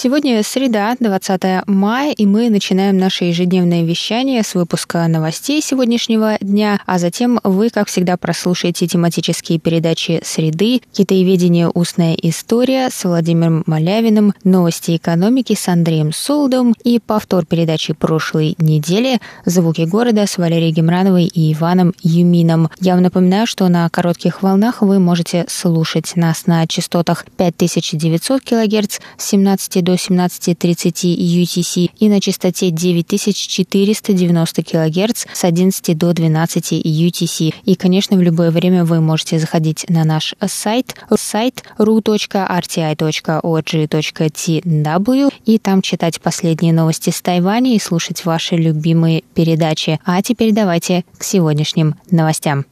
Сегодня среда, 20 мая, и мы начинаем наше ежедневное вещание с выпуска новостей сегодняшнего дня, а затем вы, как всегда, прослушаете тематические передачи «Среды», «Китаеведение. Устная история» с Владимиром Малявиным, «Новости экономики» с Андреем Солдом и повтор передачи прошлой недели «Звуки города» с Валерией Гемрановой и Иваном Юмином. Я вам напоминаю, что на коротких волнах вы можете слушать нас на частотах 5900 кГц с 17 до 17.30 UTC и на частоте 9490 кГц с 11 до 12 UTC. И, конечно, в любое время вы можете заходить на наш сайт, сайт ru.rti.org.tw и там читать последние новости с Тайваня и слушать ваши любимые передачи. А теперь давайте к сегодняшним новостям.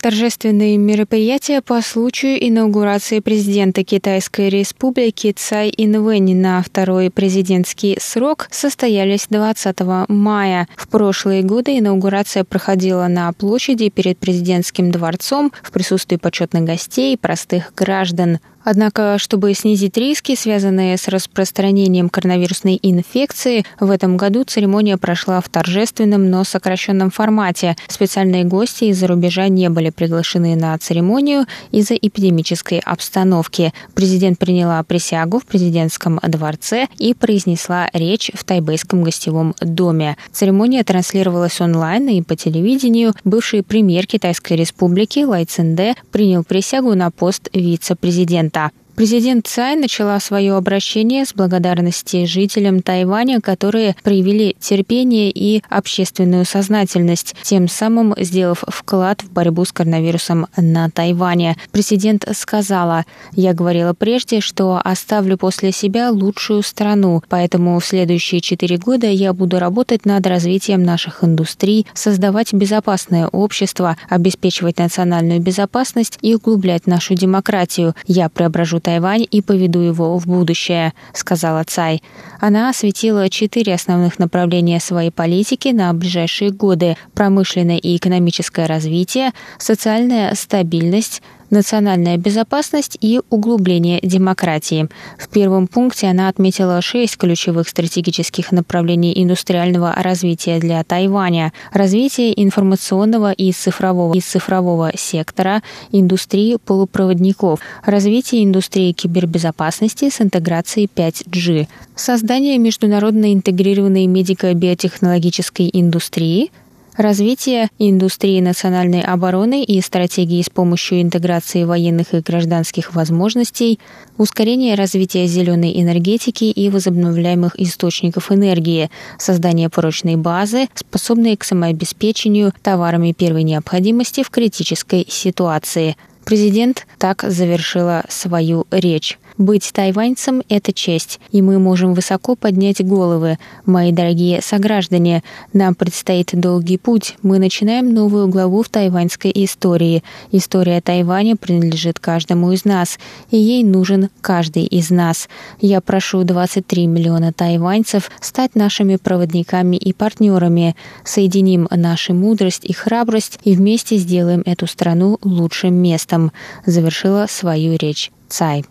Торжественные мероприятия по случаю инаугурации президента Китайской республики Цай Инвэнь на второй президентский срок состоялись 20 мая. В прошлые годы инаугурация проходила на площади перед президентским дворцом в присутствии почетных гостей и простых граждан. Однако, чтобы снизить риски, связанные с распространением коронавирусной инфекции, в этом году церемония прошла в торжественном, но сокращенном формате. Специальные гости из-за рубежа не были приглашены на церемонию из-за эпидемической обстановки. Президент приняла присягу в президентском дворце и произнесла речь в тайбэйском гостевом доме. Церемония транслировалась онлайн и по телевидению. Бывший премьер Китайской республики Лай Цинде принял присягу на пост вице-президента. Yeah. Президент Цай начала свое обращение с благодарности жителям Тайваня, которые проявили терпение и общественную сознательность, тем самым сделав вклад в борьбу с коронавирусом на Тайване. Президент сказала, «Я говорила прежде, что оставлю после себя лучшую страну, поэтому в следующие четыре года я буду работать над развитием наших индустрий, создавать безопасное общество, обеспечивать национальную безопасность и углублять нашу демократию. Я преображу Тайвань и поведу его в будущее», — сказала Цай. Она осветила четыре основных направления своей политики на ближайшие годы – промышленное и экономическое развитие, социальная стабильность, национальная безопасность и углубление демократии. В первом пункте она отметила шесть ключевых стратегических направлений индустриального развития для Тайваня. Развитие информационного и цифрового, и цифрового сектора, индустрии полупроводников, развитие индустрии кибербезопасности с интеграцией 5G, создание международно интегрированной медико-биотехнологической индустрии – развитие индустрии национальной обороны и стратегии с помощью интеграции военных и гражданских возможностей, ускорение развития зеленой энергетики и возобновляемых источников энергии, создание прочной базы, способной к самообеспечению товарами первой необходимости в критической ситуации. Президент так завершила свою речь. Быть тайваньцем – это честь, и мы можем высоко поднять головы. Мои дорогие сограждане, нам предстоит долгий путь. Мы начинаем новую главу в тайваньской истории. История Тайваня принадлежит каждому из нас, и ей нужен каждый из нас. Я прошу 23 миллиона тайваньцев стать нашими проводниками и партнерами. Соединим нашу мудрость и храбрость и вместе сделаем эту страну лучшим местом. Завершила свою речь Цай.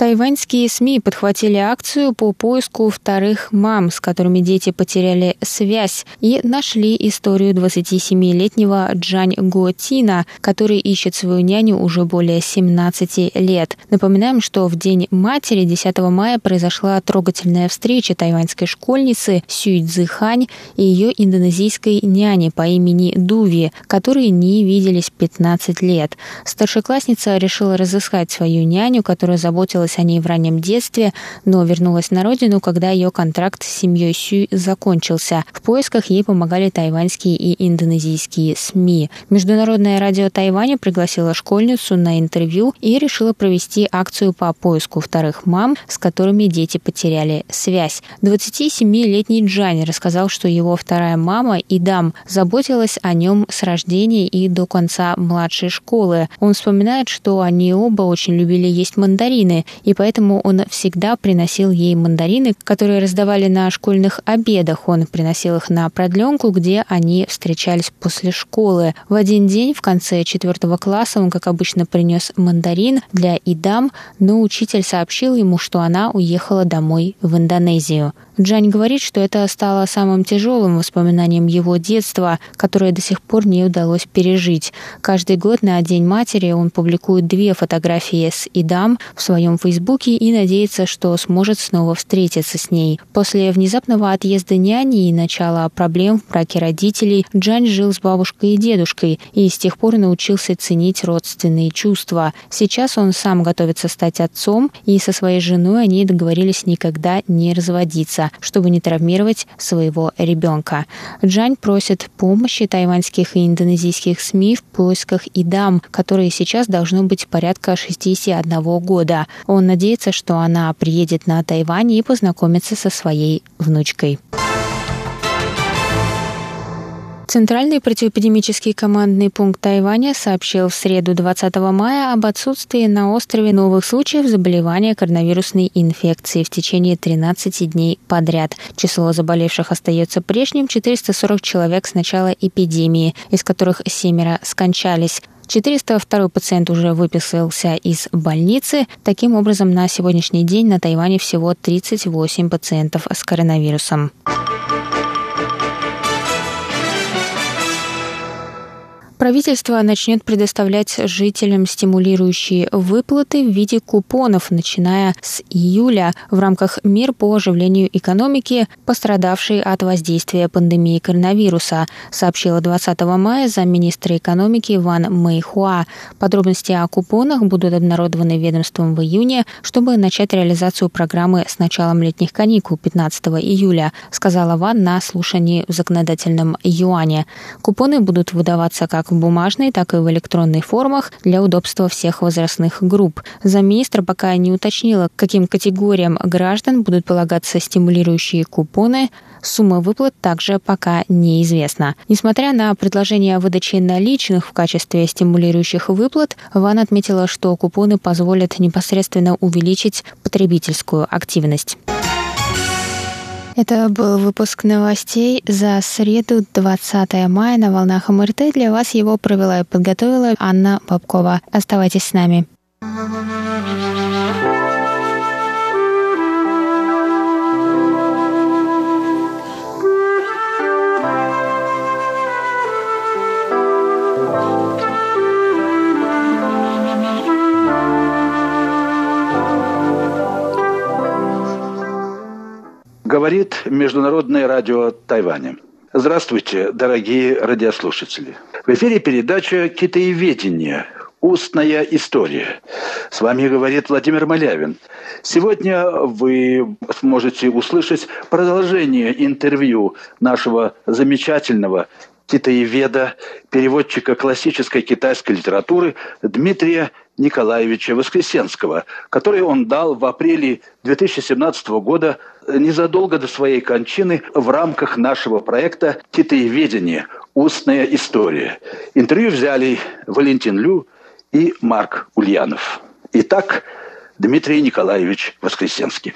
Тайваньские СМИ подхватили акцию по поиску вторых мам, с которыми дети потеряли связь, и нашли историю 27-летнего Джань Го Тина, который ищет свою няню уже более 17 лет. Напоминаем, что в День матери 10 мая произошла трогательная встреча тайваньской школьницы Сюй Цзыхань и ее индонезийской няни по имени Дуви, которые не виделись 15 лет. Старшеклассница решила разыскать свою няню, которая заботилась беспокоилась о ней в раннем детстве, но вернулась на родину, когда ее контракт с семьей Сюй закончился. В поисках ей помогали тайваньские и индонезийские СМИ. Международное радио Тайваня пригласило школьницу на интервью и решила провести акцию по поиску вторых мам, с которыми дети потеряли связь. 27-летний Джани рассказал, что его вторая мама Идам заботилась о нем с рождения и до конца младшей школы. Он вспоминает, что они оба очень любили есть мандарины, и поэтому он всегда приносил ей мандарины, которые раздавали на школьных обедах. Он приносил их на продленку, где они встречались после школы. В один день в конце четвертого класса он, как обычно, принес мандарин для Идам, но учитель сообщил ему, что она уехала домой в Индонезию. Джань говорит, что это стало самым тяжелым воспоминанием его детства, которое до сих пор не удалось пережить. Каждый год на День матери он публикует две фотографии с Идам в своем фейсбуке и надеется, что сможет снова встретиться с ней. После внезапного отъезда няни и начала проблем в браке родителей Джань жил с бабушкой и дедушкой и с тех пор научился ценить родственные чувства. Сейчас он сам готовится стать отцом, и со своей женой они договорились никогда не разводиться чтобы не травмировать своего ребенка. Джань просит помощи тайваньских и индонезийских СМИ в поисках Идам, которые сейчас должно быть порядка 61 года. Он надеется, что она приедет на Тайвань и познакомится со своей внучкой. Центральный противоэпидемический командный пункт Тайваня сообщил в среду 20 мая об отсутствии на острове новых случаев заболевания коронавирусной инфекции в течение 13 дней подряд. Число заболевших остается прежним – 440 человек с начала эпидемии, из которых семеро скончались. 402 пациент уже выписался из больницы. Таким образом, на сегодняшний день на Тайване всего 38 пациентов с коронавирусом. Правительство начнет предоставлять жителям стимулирующие выплаты в виде купонов, начиная с июля в рамках мер по оживлению экономики, пострадавшей от воздействия пандемии коронавируса, сообщила 20 мая замминистра экономики Ван Мэйхуа. Подробности о купонах будут обнародованы ведомством в июне, чтобы начать реализацию программы с началом летних каникул 15 июля, сказала Ван на слушании в законодательном юане. Купоны будут выдаваться как в бумажной, так и в электронной формах для удобства всех возрастных групп. Замминистра пока не уточнила, каким категориям граждан будут полагаться стимулирующие купоны. Сумма выплат также пока неизвестна. Несмотря на предложение о выдаче наличных в качестве стимулирующих выплат, Ван отметила, что купоны позволят непосредственно увеличить потребительскую активность. Это был выпуск новостей за среду 20 мая на волнах МРТ. Для вас его провела и подготовила Анна Бабкова. Оставайтесь с нами. Говорит Международное радио Тайваня. Здравствуйте, дорогие радиослушатели. В эфире передача «Китаеведение. Устная история». С вами говорит Владимир Малявин. Сегодня вы сможете услышать продолжение интервью нашего замечательного китаеведа, переводчика классической китайской литературы Дмитрия Николаевича Воскресенского, который он дал в апреле 2017 года незадолго до своей кончины в рамках нашего проекта «Китаеведение. Устная история». Интервью взяли Валентин Лю и Марк Ульянов. Итак, Дмитрий Николаевич Воскресенский.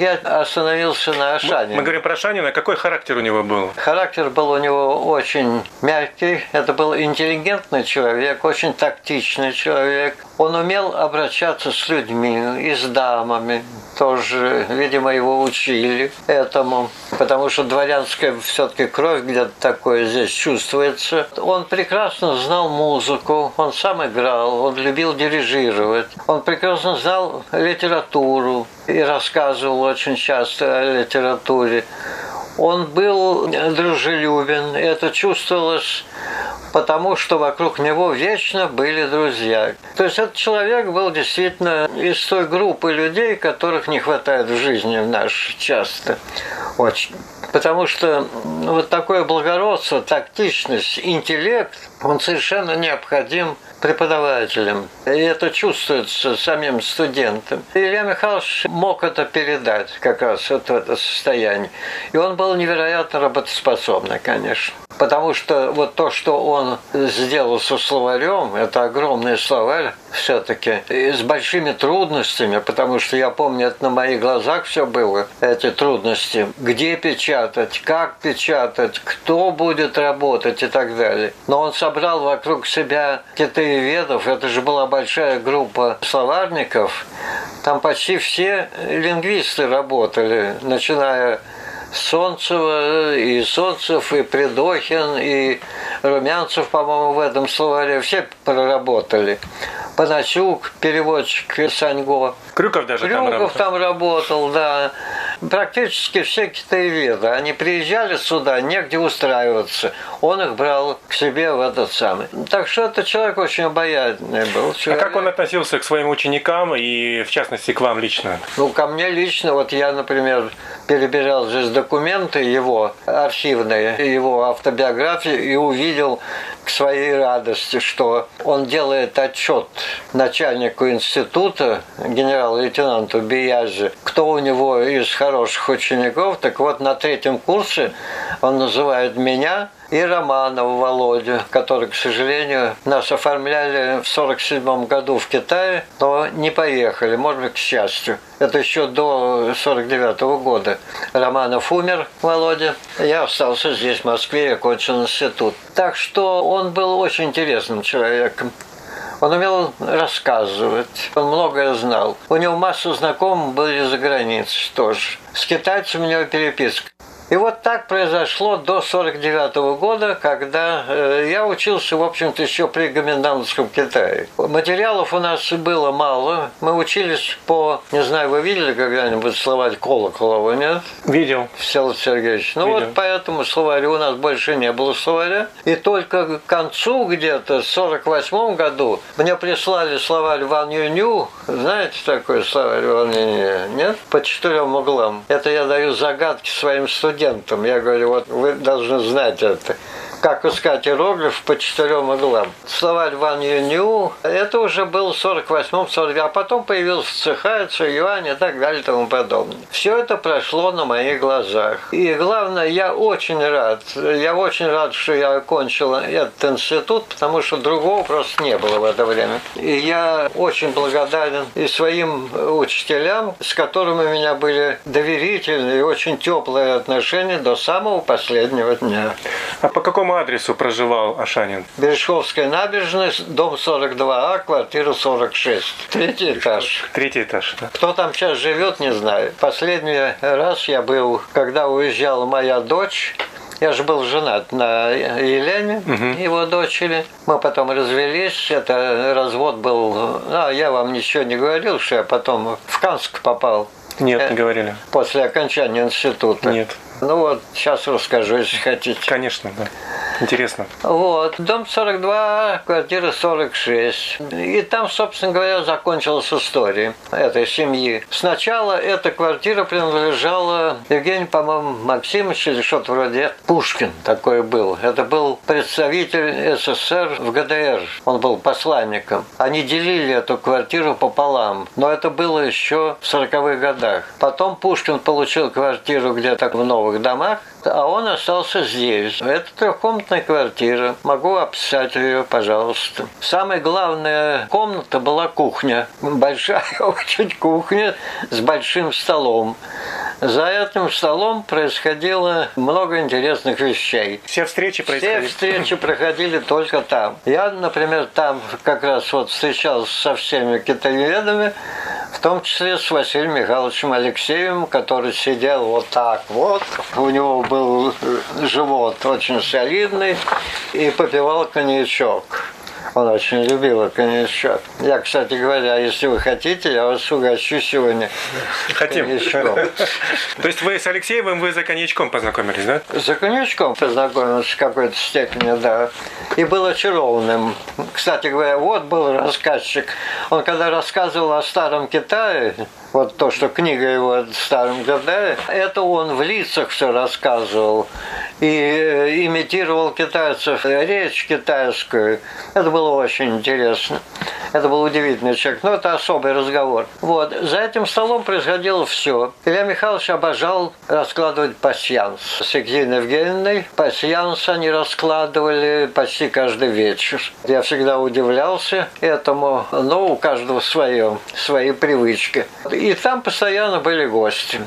Так я остановился на Ашане. Мы, мы говорим про Ашанина. Какой характер у него был? Характер был у него очень мягкий. Это был интеллигентный человек, очень тактичный человек. Он умел обращаться с людьми и с дамами. Тоже, видимо, его учили этому. Потому что дворянская все-таки кровь где-то такое здесь чувствуется. Он прекрасно знал музыку, он сам играл, он любил дирижировать. Он прекрасно знал литературу и рассказывал очень часто о литературе. Он был дружелюбен, это чувствовалось потому что вокруг него вечно были друзья. То есть этот человек был действительно из той группы людей, которых не хватает в жизни в наш часто. Очень. Потому что вот такое благородство, тактичность, интеллект, он совершенно необходим преподавателям. И это чувствуется самим студентам. И Илья Михайлович мог это передать как раз вот в это состояние. И он был невероятно работоспособный, конечно. Потому что вот то, что он сделал со словарем, это огромный словарь все-таки, с большими трудностями, потому что я помню, это на моих глазах все было, эти трудности. Где печатать, как печатать, кто будет работать и так далее. Но он собрал вокруг себя китаеведов, это же была большая группа словарников, там почти все лингвисты работали, начиная Солнцева, и Солнцев, и Придохин, и Румянцев, по-моему, в этом словаре все проработали. Панасюк, переводчик Саньго. Крюков даже Крюков там работал. там работал, да. Практически все китаеведы. Они приезжали сюда, негде устраиваться. Он их брал к себе в этот самый. Так что это человек очень обаятельный был. Человек. А как он относился к своим ученикам и, в частности, к вам лично? Ну, ко мне лично, вот я, например, перебирал здесь документы его архивные, его автобиографии и увидел к своей радости, что он делает отчет начальнику института, генерал-лейтенанту Биязи, кто у него из хороших учеников. Так вот, на третьем курсе он называет меня и Романов Володю, который, к сожалению, нас оформляли в 47 году в Китае, но не поехали, может быть, к счастью. Это еще до 49 года. Романов умер, Володя. Я остался здесь, в Москве, и окончил институт. Так что он был очень интересным человеком. Он умел рассказывать, он многое знал. У него массу знакомых были за границей тоже. С китайцами у него переписка. И вот так произошло до 49 года, когда э, я учился, в общем-то, еще при гоминдановском Китае. Материалов у нас было мало. Мы учились по, не знаю, вы видели когда-нибудь словарь Колоколова, нет? Видел. Всеволод Сергеевич. Ну Видел. вот поэтому словаря у нас больше не было словаря. И только к концу где-то, в 48 году, мне прислали словарь Ван Юню. Знаете такой словарь Ван Юню? Нет? По четырем углам. Это я даю загадки своим студентам. Я говорю, вот вы должны знать это как искать иероглиф по четырем углам. Словарь Ван Юню, это уже был в 48-м, 40 а потом появился Цеха, Юань и так далее и тому подобное. Все это прошло на моих глазах. И главное, я очень рад, я очень рад, что я окончил этот институт, потому что другого просто не было в это время. И я очень благодарен и своим учителям, с которыми у меня были доверительные и очень теплые отношения до самого последнего дня. А по какому адресу проживал Ашанин? Бережковская набережная, дом 42А, квартира 46. Третий этаж. Третий этаж, да? Кто там сейчас живет, не знаю. Последний раз я был, когда уезжала моя дочь, я же был женат на Елене, его дочери. Мы потом развелись. Это развод был... А, я вам ничего не говорил, что я потом в Канск попал. Нет, Э, не говорили. После окончания института. Нет. Ну вот, сейчас расскажу, если хотите. Конечно, да. Интересно. Вот, дом 42, квартира 46. И там, собственно говоря, закончилась история этой семьи. Сначала эта квартира принадлежала Евгению, по-моему, Максимовичу или что-то вроде. Пушкин такой был. Это был представитель СССР в ГДР. Он был посланником. Они делили эту квартиру пополам. Но это было еще в 40-х годах. Потом Пушкин получил квартиру где-то в новых домах а он остался здесь. Это трехкомнатная квартира. Могу описать ее, пожалуйста. Самая главная комната была кухня. Большая очень кухня с большим столом. За этим столом происходило много интересных вещей. Все встречи происходили? Все встречи проходили только там. Я, например, там как раз вот встречался со всеми китаеведами, в том числе с Василием Михайловичем Алексеевым, который сидел вот так вот. У него был живот очень солидный и попивал коньячок. Он очень любил коньячок. Я, кстати говоря, если вы хотите, я вас угощу сегодня Хотим. коньячком. То есть вы с Алексеевым, вы за коньячком познакомились, да? За коньячком познакомился в какой-то степени, да. И был очарованным. Кстати говоря, вот был рассказчик. Он когда рассказывал о старом Китае, вот то, что книга его о старом это он в лицах все рассказывал и э, имитировал китайцев, речь китайскую. Это было очень интересно. Это был удивительный человек. Но это особый разговор. Вот. За этим столом происходило все. Илья Михайлович обожал раскладывать пасьянс. С Екатериной Евгеньевной пасьянс они раскладывали почти каждый вечер. Я всегда удивлялся этому. Но у каждого свое, свои привычки. И там постоянно были гости.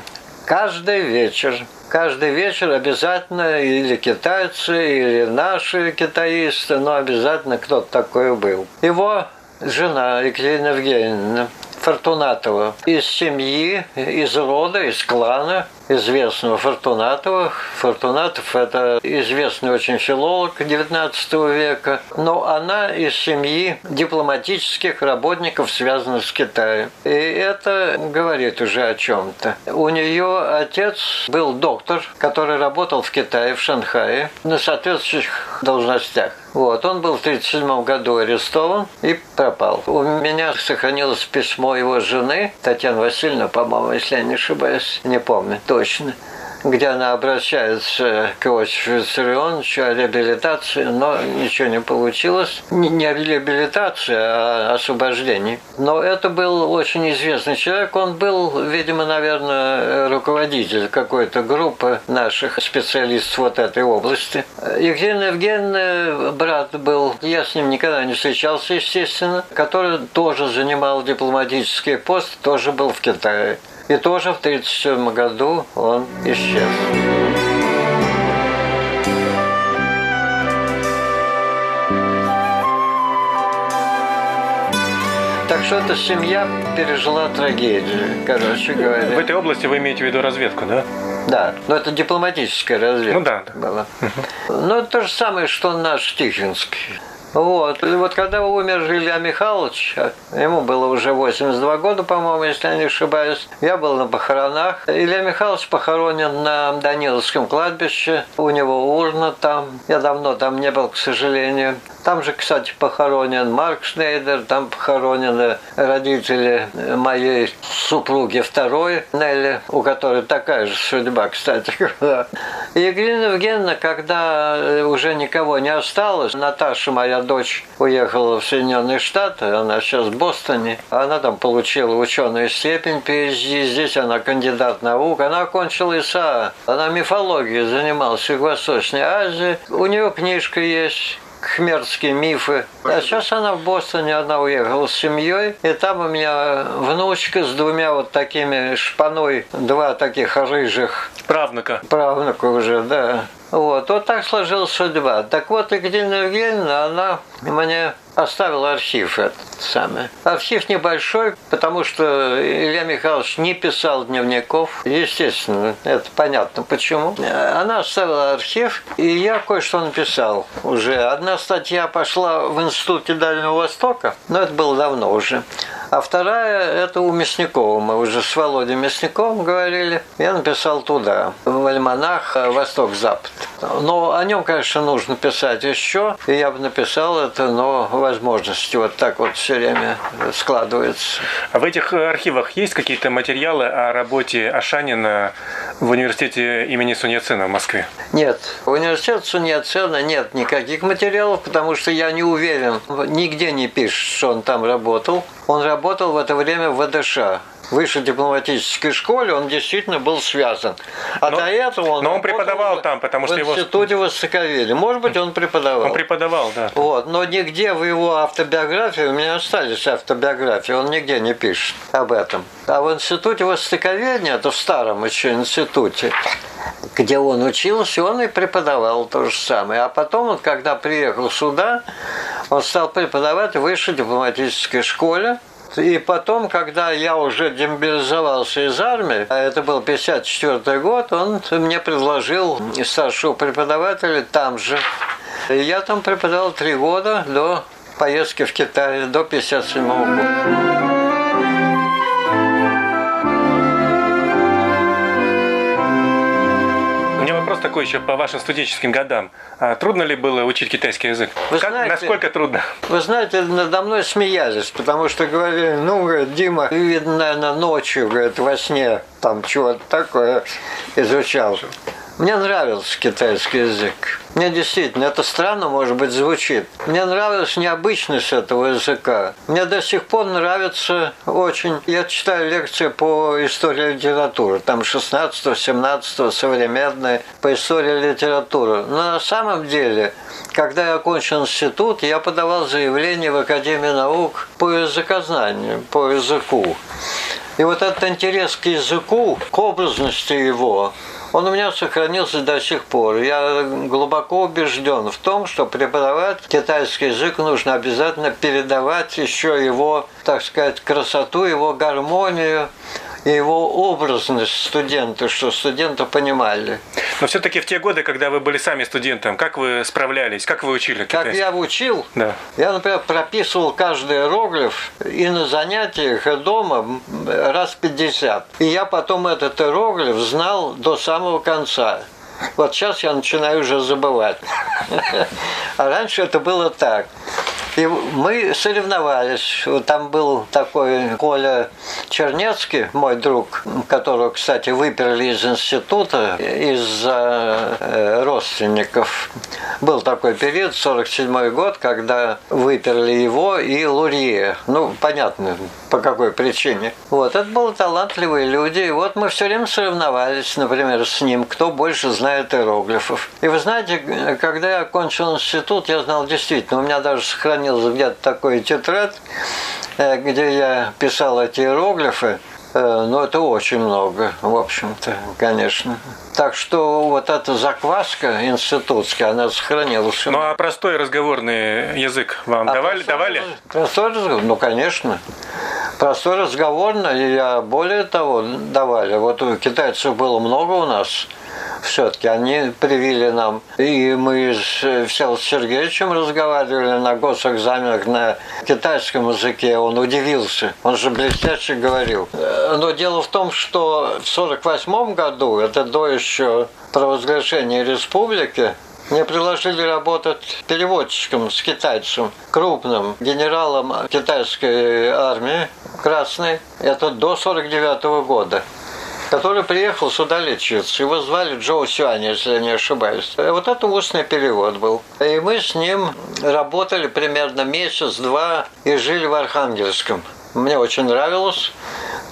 Каждый вечер каждый вечер обязательно или китайцы, или наши китаисты, но обязательно кто-то такой был. Его жена Екатерина Евгеньевна Фортунатова из семьи, из рода, из клана известного Фортунатова. Фортунатов – это известный очень филолог XIX века, но она из семьи дипломатических работников, связанных с Китаем. И это говорит уже о чем-то. У нее отец был доктор, который работал в Китае, в Шанхае, на соответствующих должностях. Вот, он был в 1937 году арестован и пропал. У меня сохранилось письмо его жены, Татьяна Васильевна, по-моему, если я не ошибаюсь, не помню точно где она обращается к Иосифу Виссарионовичу о реабилитации, но ничего не получилось. Не реабилитация, а освобождение. Но это был очень известный человек. Он был, видимо, наверное, руководитель какой-то группы наших специалистов вот этой области. Евгений Евгеньевна, брат был, я с ним никогда не встречался, естественно, который тоже занимал дипломатический пост, тоже был в Китае. И тоже в 1937 году он исчез. Так что эта семья пережила трагедию, короче говоря. В этой области вы имеете в виду разведку, да? Да, но это дипломатическая разведка Ну да, да. была. Ну, это то же самое, что наш Тихвинский. Вот. И вот когда умер Илья Михайлович, ему было уже 82 года, по-моему, если я не ошибаюсь, я был на похоронах. Илья Михайлович похоронен на Даниловском кладбище, у него урна там. Я давно там не был, к сожалению. Там же, кстати, похоронен Марк Шнейдер, там похоронены родители моей супруги второй, Нелли, у которой такая же судьба, кстати. И Екатерина Евгеньевна, когда уже никого не осталось, Наташа, моя дочь, уехала в Соединенные Штаты, она сейчас в Бостоне, она там получила ученую степень PhD, здесь она кандидат наук, она окончила ИСА, она мифологией занималась в Юго-Восточной Азии, у нее книжка есть кхмерские мифы. А сейчас она в Бостоне, она уехала с семьей, и там у меня внучка с двумя вот такими шпаной, два таких рыжих Правнука. правнука уже, да. Вот, вот так сложилась судьба. Так вот, Екатерина Евгеньевна, она мне оставила архив этот самый. Архив небольшой, потому что Илья Михайлович не писал дневников. Естественно, это понятно почему. Она оставила архив, и я кое-что написал уже. Одна статья пошла в Институте Дальнего Востока, но это было давно уже. А вторая – это у Мясникова. Мы уже с Володей Мясниковым говорили. Я написал туда, в альманах «Восток-Запад». Но о нем, конечно, нужно писать еще. И я бы написал это, но возможности вот так вот все время складываются. А в этих архивах есть какие-то материалы о работе Ашанина в университете имени Суньяцена в Москве? Нет, в университете Суньяцена нет никаких материалов, потому что я не уверен, нигде не пишет, что он там работал. Он работал в это время в ВДШ, высшей дипломатической школе, он действительно был связан. А но, до этого он... Но он преподавал там, потому что в его... В институте Востоковедения. Может быть, он преподавал. Он преподавал, да. Вот. Но нигде в его автобиографии, у меня остались автобиографии, он нигде не пишет об этом. А в институте Востоковедения, это в старом еще институте, где он учился, он и преподавал то же самое. А потом, он, когда приехал сюда, он стал преподавать в высшей дипломатической школе. И потом, когда я уже демобилизовался из армии, а это был 54 год, он мне предложил старшего преподавателя там же. И я там преподавал три года до поездки в Китай, до 57 года. Такой еще по вашим студенческим годам. А трудно ли было учить китайский язык? Вы как, знаете, насколько трудно? Вы знаете, надо мной смеялись, потому что говорили, ну, говорит, Дима, ты, видно, наверное, ночью, говорит, во сне там чего-то такое изучал. Мне нравился китайский язык. Мне действительно, это странно, может быть, звучит. Мне нравилась необычность этого языка. Мне до сих пор нравится очень... Я читаю лекции по истории литературы. Там 16-17 современные по истории литературы. Но на самом деле, когда я окончил институт, я подавал заявление в Академию наук по языкознанию, по языку. И вот этот интерес к языку, к образности его, он у меня сохранился до сих пор. Я глубоко убежден в том, что преподавать китайский язык нужно обязательно передавать еще его, так сказать, красоту, его гармонию, и его образность студента, что студенты понимали. Но все-таки в те годы, когда вы были сами студентом, как вы справлялись, как вы учили китайский? Как я учил? Да. Я, например, прописывал каждый иероглиф и на занятиях, и дома раз 50. И я потом этот иероглиф знал до самого конца. Вот сейчас я начинаю уже забывать. А раньше это было так. И мы соревновались. Там был такой Коля Чернецкий, мой друг, которого, кстати, выперли из института из-за э, родственников. Был такой период, 47 год, когда выперли его и Лурье. Ну, понятно, по какой причине. Вот, это были талантливые люди. И вот мы все время соревновались, например, с ним, кто больше знает иероглифов. И вы знаете, когда я окончил институт, я знал действительно, у меня даже сохранилось сохранил где-то такой тетрадь, э, где я писал эти иероглифы. Э, но это очень много, в общем-то, конечно. Так что вот эта закваска институтская, она сохранилась. Ну а простой разговорный язык вам а давали? Простой, давали? Простой разговор, ну конечно. Простой разговорный, я более того давали. Вот у китайцев было много у нас все-таки они привили нам. И мы с Всеволодом Сергеевичем разговаривали на госэкзаменах на китайском языке. Он удивился. Он же блестяще говорил. Но дело в том, что в 1948 году, это до еще провозглашения республики, мне предложили работать переводчиком с китайцем, крупным генералом китайской армии красной. Это до 49 года который приехал сюда лечиться. Его звали Джоу Сюань, если я не ошибаюсь. Вот это устный перевод был. И мы с ним работали примерно месяц-два и жили в Архангельском. Мне очень нравилось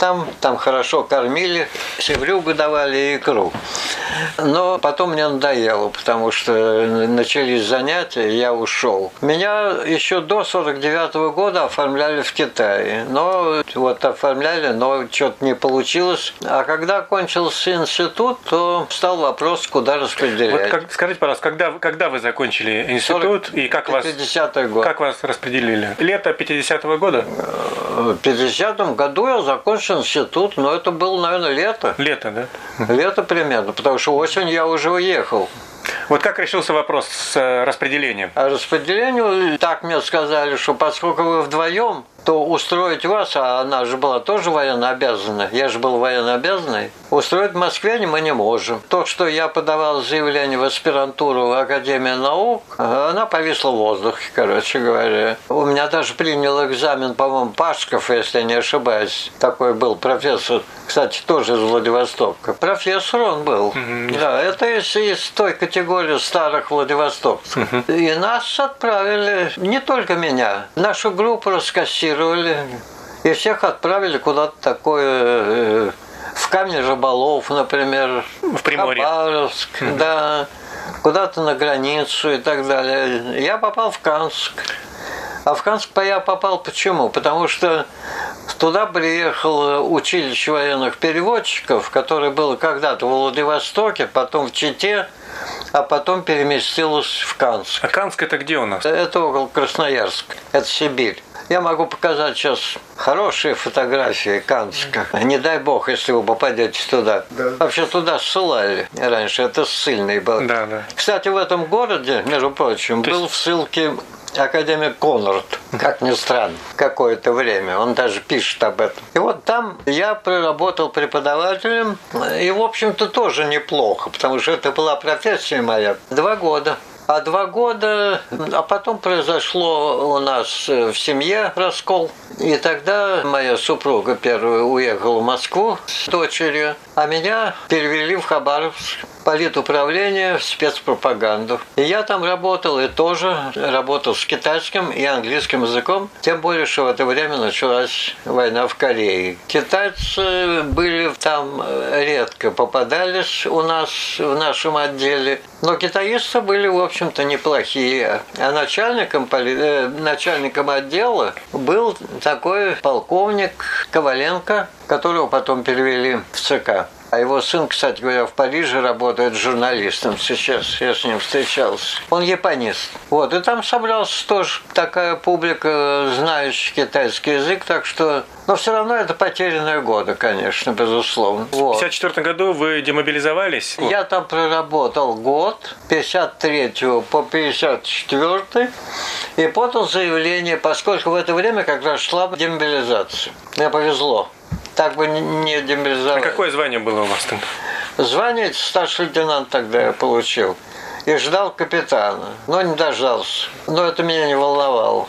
там, там хорошо кормили, севрюгу давали и икру. Но потом мне надоело, потому что начались занятия, я ушел. Меня еще до 49 -го года оформляли в Китае. Но вот оформляли, но что-то не получилось. А когда кончился институт, то стал вопрос, куда распределять. Вот как, скажите, пожалуйста, когда, когда вы закончили институт 40, и как вас, год. как вас распределили? Лето 50-го года? В 50 году я закончил институт, но это было, наверное, лето. Лето, да? Лето примерно, потому что осенью я уже уехал. Вот как решился вопрос с э, распределением? А распределению, так мне сказали, что поскольку вы вдвоем, то устроить вас, а она же была тоже военно обязана, я же был военно обязанный, устроить в Москве мы не можем. То, что я подавал заявление в аспирантуру в Академию наук, она повисла в воздухе, короче говоря. У меня даже принял экзамен, по-моему, Пашков, если я не ошибаюсь. Такой был профессор, кстати, тоже из Владивостока. Профессор он был. Да, это из, из той категории старых Владивостокцев. И нас отправили, не только меня, нашу группу раскассировали, И всех отправили куда-то такое э, в камень рыболов, например, в Приморье. Хабаровск, mm-hmm. да, куда-то на границу и так далее. Я попал в Канск. А в Канск я попал почему? Потому что туда приехало училище военных переводчиков, которое было когда-то в Владивостоке, потом в Чите, а потом переместилось в Канск. А Канск это где у нас? Это около Красноярска, это Сибирь. Я могу показать сейчас хорошие фотографии Канска. Не дай бог, если вы попадете туда. Да. Вообще туда ссылали раньше. Это ссыльный был. Да, да. Кстати, в этом городе, между прочим, То был в ссылке академик Конрад, как ни странно, какое-то время. Он даже пишет об этом. И вот там я проработал преподавателем, и, в общем-то, тоже неплохо, потому что это была профессия моя. Два года. А два года, а потом произошло у нас в семье раскол. И тогда моя супруга первая уехала в Москву с дочерью, а меня перевели в Хабаровск политуправление в спецпропаганду. И я там работал и тоже работал с китайским и английским языком, тем более, что в это время началась война в Корее. Китайцы были там редко попадались у нас в нашем отделе, но китаисты были, в общем-то, неплохие. А начальником, э, начальником отдела был такой полковник Коваленко, которого потом перевели в ЦК. А его сын, кстати говоря, в Париже работает журналистом сейчас. Я с ним встречался. Он японист. Вот. И там собрался тоже такая публика, знающая китайский язык. Так что... Но все равно это потерянные годы, конечно, безусловно. Вот. В 1954 году вы демобилизовались? Я там проработал год, 53 по 54 и подал заявление, поскольку в это время как раз шла демобилизация. Мне повезло так бы не демобилизовали. А какое звание было у вас там? Звание старший лейтенант тогда я получил. И ждал капитана, но не дождался. Но это меня не волновало.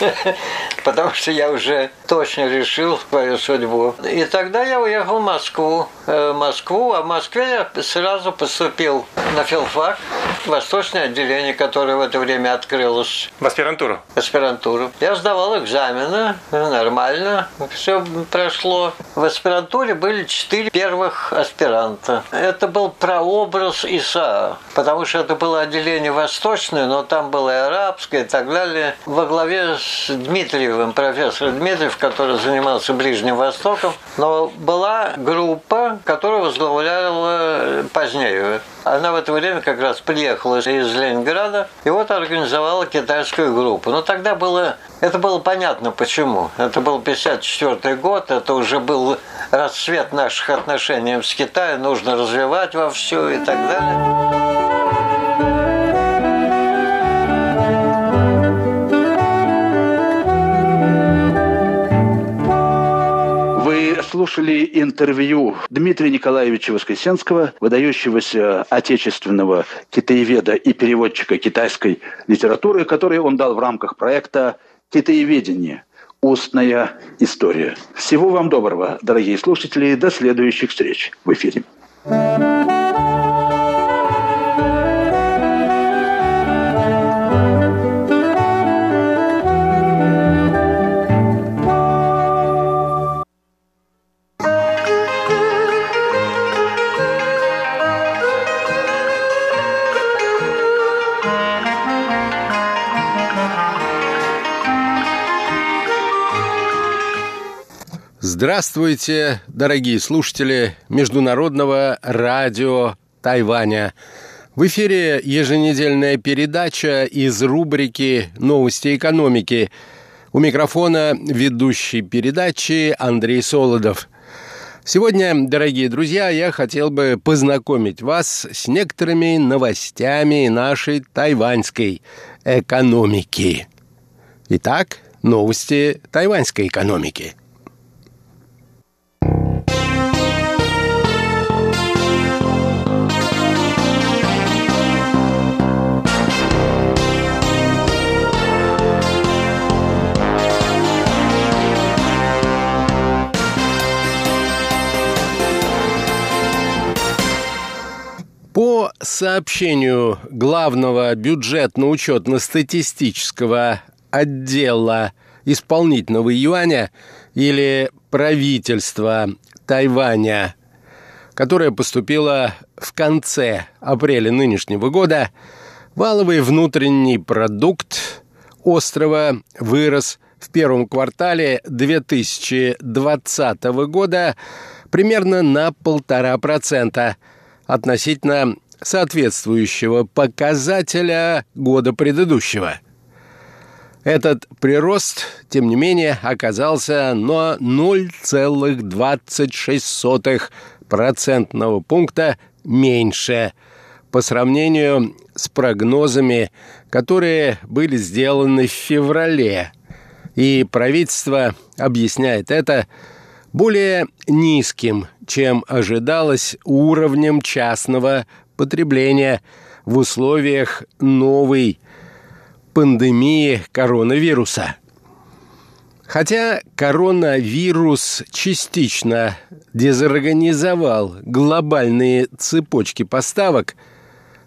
Потому что я уже точно решил свою судьбу. И тогда я уехал в Москву. Э, Москву, а в Москве я сразу поступил на филфак, восточное отделение, которое в это время открылось. В аспирантуру? В аспирантуру. Я сдавал экзамены, нормально, все прошло. В аспирантуре были четыре первых аспиранта. Это был прообраз ИСА, потому что это было отделение восточное, но там было и арабское и так далее. Во главе с Дмитриевым, профессором Дмитриев, который занимался Ближним Востоком, но была группа, которую возглавляла позднее. Она в это время как раз приехала из Ленинграда и вот организовала китайскую группу. Но тогда было, это было понятно почему. Это был 54 год, это уже был расцвет наших отношений с Китаем, нужно развивать во все и так далее. Слушали интервью Дмитрия Николаевича Воскресенского, выдающегося отечественного китаеведа и переводчика китайской литературы, который он дал в рамках проекта «Китаеведение. Устная история». Всего вам доброго, дорогие слушатели. До следующих встреч в эфире. Здравствуйте, дорогие слушатели Международного радио Тайваня. В эфире еженедельная передача из рубрики «Новости экономики». У микрофона ведущий передачи Андрей Солодов. Сегодня, дорогие друзья, я хотел бы познакомить вас с некоторыми новостями нашей тайваньской экономики. Итак, новости тайваньской экономики – По сообщению главного бюджетно-учетно-статистического отдела исполнительного юаня или правительства Тайваня, которое поступило в конце апреля нынешнего года, валовый внутренний продукт острова вырос в первом квартале 2020 года примерно на полтора процента относительно соответствующего показателя года предыдущего. Этот прирост, тем не менее, оказался на 0,26 процентного пункта меньше по сравнению с прогнозами, которые были сделаны в феврале. И правительство объясняет это более низким, чем ожидалось уровнем частного потребления в условиях новой пандемии коронавируса. Хотя коронавирус частично дезорганизовал глобальные цепочки поставок,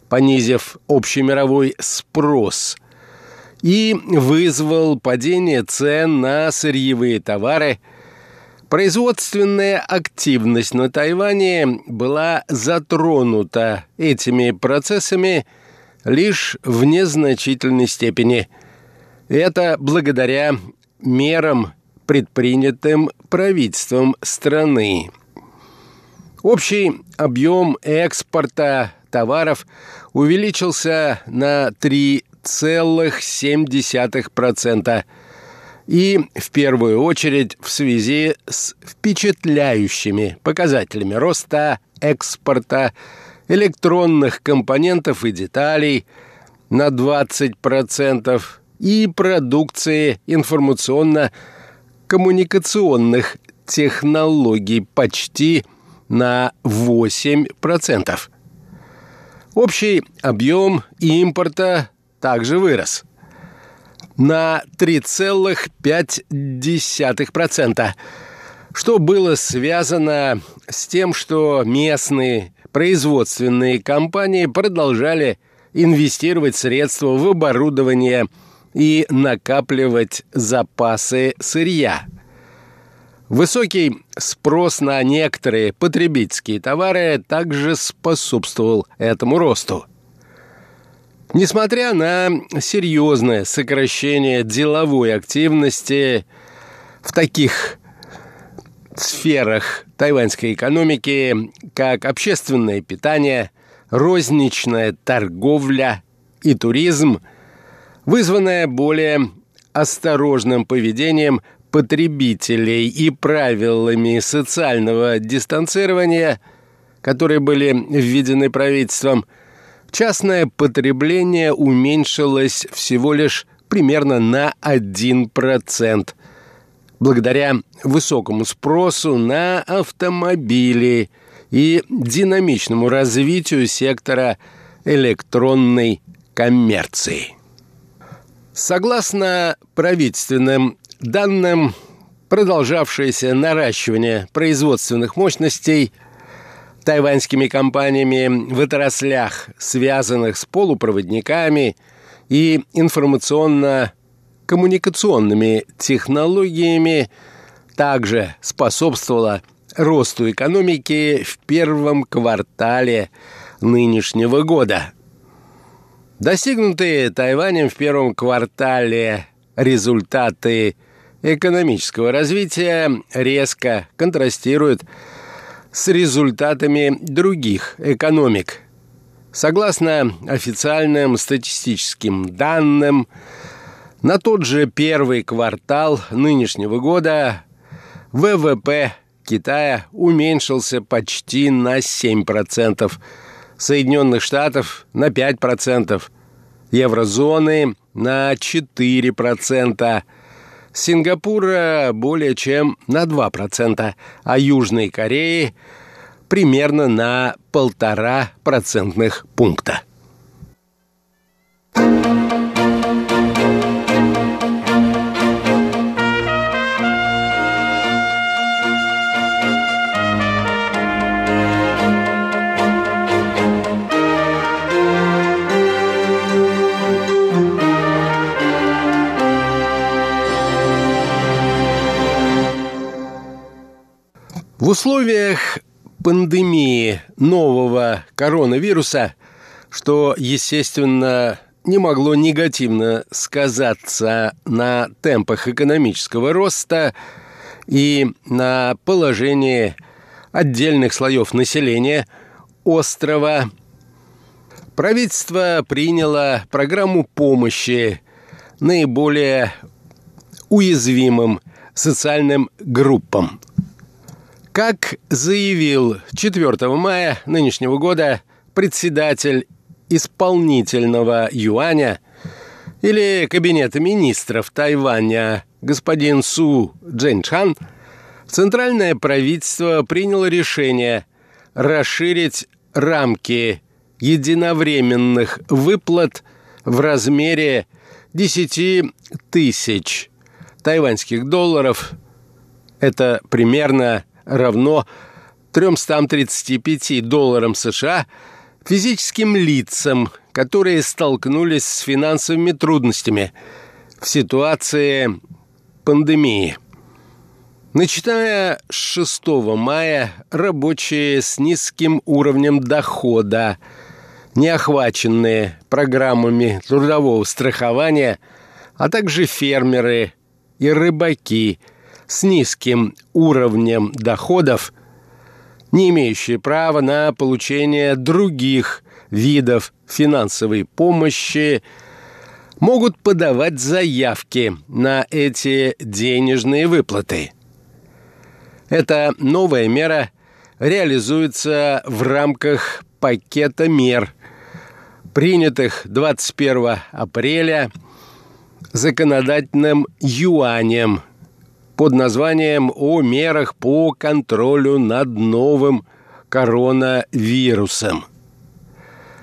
понизив общемировой спрос, и вызвал падение цен на сырьевые товары – Производственная активность на Тайване была затронута этими процессами лишь в незначительной степени. Это благодаря мерам, предпринятым правительством страны. Общий объем экспорта товаров увеличился на 3,7%, и в первую очередь в связи с впечатляющими показателями роста экспорта электронных компонентов и деталей на 20% и продукции информационно-коммуникационных технологий почти на 8%. Общий объем импорта также вырос – на 3,5%, что было связано с тем, что местные производственные компании продолжали инвестировать средства в оборудование и накапливать запасы сырья. Высокий спрос на некоторые потребительские товары также способствовал этому росту. Несмотря на серьезное сокращение деловой активности в таких сферах тайваньской экономики, как общественное питание, розничная торговля и туризм, вызванная более осторожным поведением потребителей и правилами социального дистанцирования, которые были введены правительством – частное потребление уменьшилось всего лишь примерно на 1%, благодаря высокому спросу на автомобили и динамичному развитию сектора электронной коммерции. Согласно правительственным данным, продолжавшееся наращивание производственных мощностей – тайваньскими компаниями в отраслях, связанных с полупроводниками и информационно-коммуникационными технологиями, также способствовала росту экономики в первом квартале нынешнего года. Достигнутые Тайванем в первом квартале результаты экономического развития резко контрастируют результатами других экономик. Согласно официальным статистическим данным, на тот же первый квартал нынешнего года ВВП Китая уменьшился почти на 7%, Соединенных Штатов на 5%, еврозоны на 4%, Сингапура более чем на 2%, а Южной Кореи примерно на полтора процентных пункта. В условиях пандемии нового коронавируса, что, естественно, не могло негативно сказаться на темпах экономического роста и на положении отдельных слоев населения острова, правительство приняло программу помощи наиболее уязвимым социальным группам. Как заявил 4 мая нынешнего года председатель исполнительного юаня или Кабинета министров Тайваня господин Су Джэньчхан, Центральное правительство приняло решение расширить рамки единовременных выплат в размере 10 тысяч тайваньских долларов. Это примерно равно 335 долларам США физическим лицам, которые столкнулись с финансовыми трудностями в ситуации пандемии. Начиная с 6 мая рабочие с низким уровнем дохода, не охваченные программами трудового страхования, а также фермеры и рыбаки с низким уровнем доходов, не имеющие права на получение других видов финансовой помощи, могут подавать заявки на эти денежные выплаты. Эта новая мера реализуется в рамках пакета мер, принятых 21 апреля законодательным юанем под названием «О мерах по контролю над новым коронавирусом».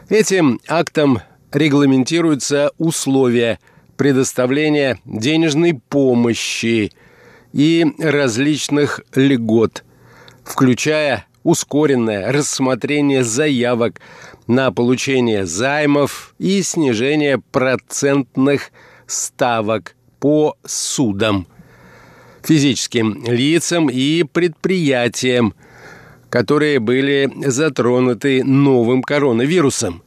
Этим актом регламентируются условия предоставления денежной помощи и различных льгот, включая ускоренное рассмотрение заявок на получение займов и снижение процентных ставок по судам – физическим лицам и предприятиям, которые были затронуты новым коронавирусом.